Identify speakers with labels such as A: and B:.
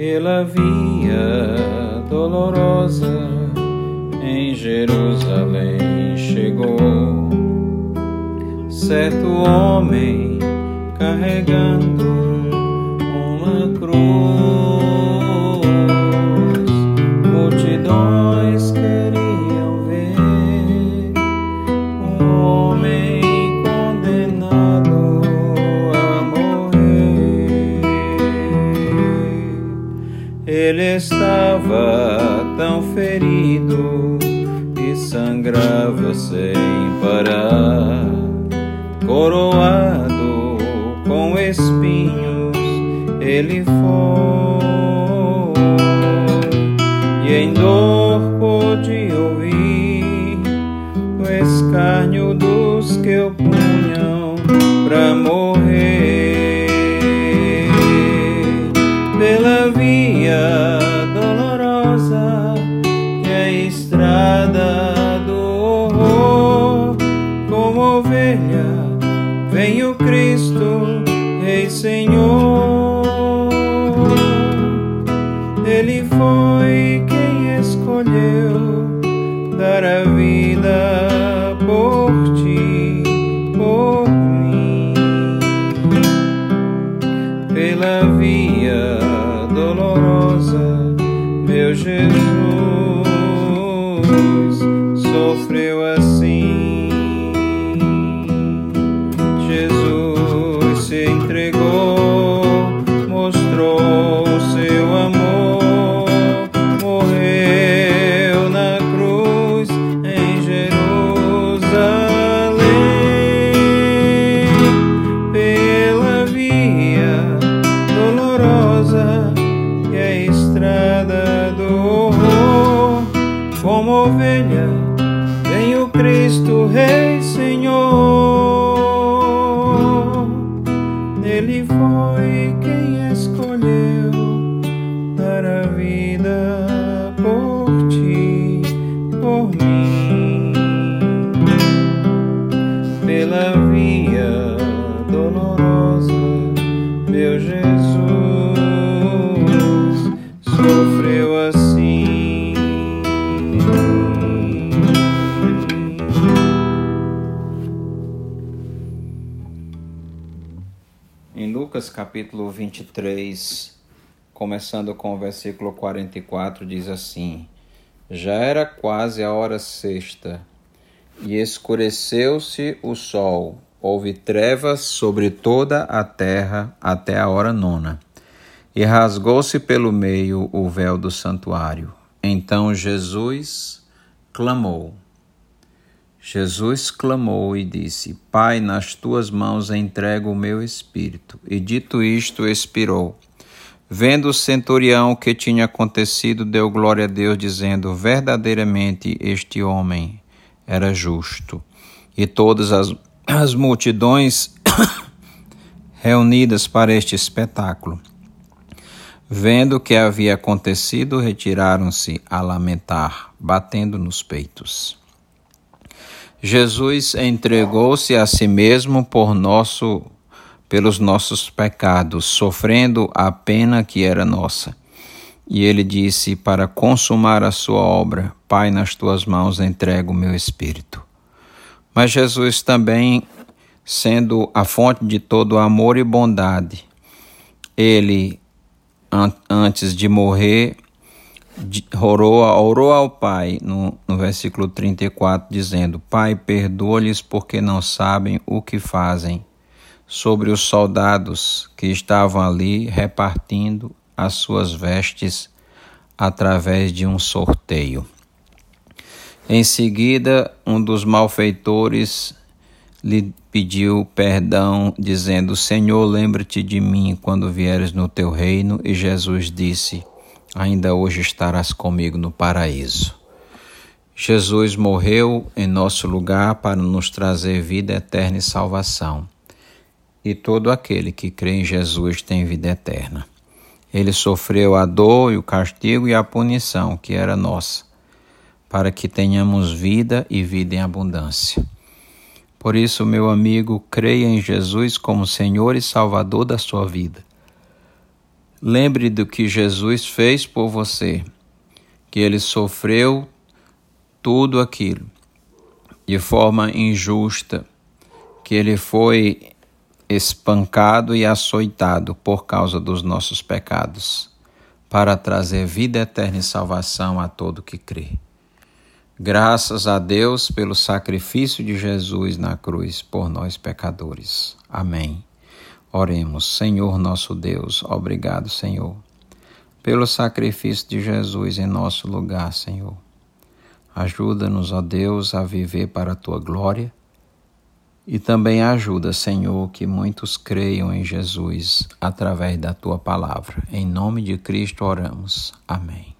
A: pela via dolorosa em Jerusalém chegou certo homem carregando uma cruz. Ferido e sangrava sem parar, coroado com espinhos, ele foi. E em dor pôde ouvir o escárnio dos que o punham pra morrer meu ovelha vem o Cristo Rei Lucas capítulo 23, começando com o versículo 44, diz assim: Já era quase a hora sexta, e escureceu-se o sol, houve trevas sobre toda a terra até a hora nona, e rasgou-se pelo meio o véu do santuário. Então Jesus clamou. Jesus clamou e disse: Pai, nas tuas mãos entrego o meu espírito. E dito isto, expirou. Vendo o centurião o que tinha acontecido, deu glória a Deus, dizendo: Verdadeiramente este homem era justo. E todas as, as multidões reunidas para este espetáculo, vendo o que havia acontecido, retiraram-se a lamentar, batendo nos peitos. Jesus entregou-se a si mesmo por nosso pelos nossos pecados, sofrendo a pena que era nossa. E ele disse: Para consumar a sua obra, Pai, nas tuas mãos entrego o meu espírito. Mas Jesus também, sendo a fonte de todo amor e bondade, ele, an antes de morrer, orou, orou ao Pai, no, no versículo 34, dizendo: Pai, perdoa-lhes porque não sabem o que fazem. Sobre os soldados que estavam ali repartindo as suas vestes através de um sorteio. Em seguida, um dos malfeitores lhe pediu perdão, dizendo: Senhor, lembra-te de mim quando vieres no teu reino. E Jesus disse: ainda hoje estarás comigo no paraíso. Jesus morreu em nosso lugar para nos trazer vida eterna e salvação. E todo aquele que crê em Jesus tem vida eterna. Ele sofreu a dor e o castigo e a punição que era nossa, para que tenhamos vida e vida em abundância. Por isso, meu amigo, creia em Jesus como Senhor e Salvador da sua vida Lembre do que Jesus fez por você. que ele sofreu tudo aquilo de forma injusta, que ele foi espancado e açoitado por causa dos nossos pecados, para trazer vida eterna e salvação a todo que crê. Graças a Deus pelo sacrifício de Jesus na cruz por nós pecadores. Amém. Oremos, Senhor nosso Deus, obrigado, Senhor, pelo sacrifício de Jesus em nosso lugar, Senhor. Ajuda-nos, ó Deus, a viver para a tua glória e também ajuda, Senhor, que muitos creiam em Jesus através da tua palavra. Em nome de Cristo oramos. Amém.